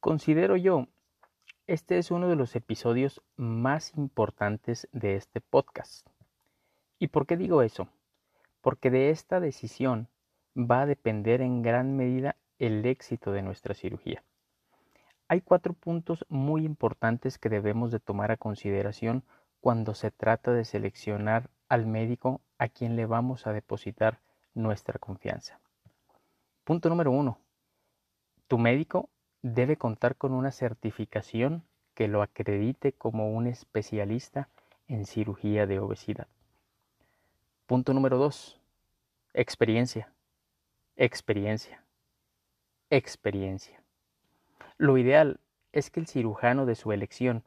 Considero yo, este es uno de los episodios más importantes de este podcast. ¿Y por qué digo eso? Porque de esta decisión va a depender en gran medida el éxito de nuestra cirugía. Hay cuatro puntos muy importantes que debemos de tomar a consideración cuando se trata de seleccionar al médico a quien le vamos a depositar nuestra confianza. Punto número uno. Tu médico debe contar con una certificación que lo acredite como un especialista en cirugía de obesidad. Punto número dos. Experiencia. Experiencia. Experiencia. Lo ideal es que el cirujano de su elección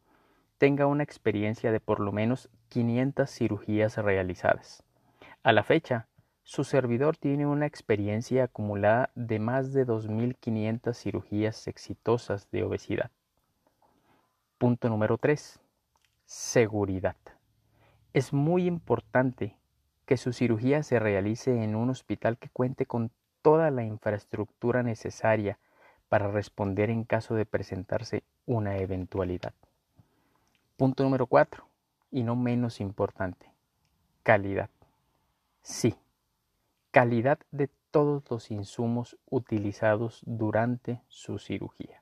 tenga una experiencia de por lo menos 500 cirugías realizadas. A la fecha, su servidor tiene una experiencia acumulada de más de 2.500 cirugías exitosas de obesidad. Punto número 3. Seguridad. Es muy importante que su cirugía se realice en un hospital que cuente con toda la infraestructura necesaria para responder en caso de presentarse una eventualidad. Punto número 4, y no menos importante, calidad. Sí, calidad de todos los insumos utilizados durante su cirugía.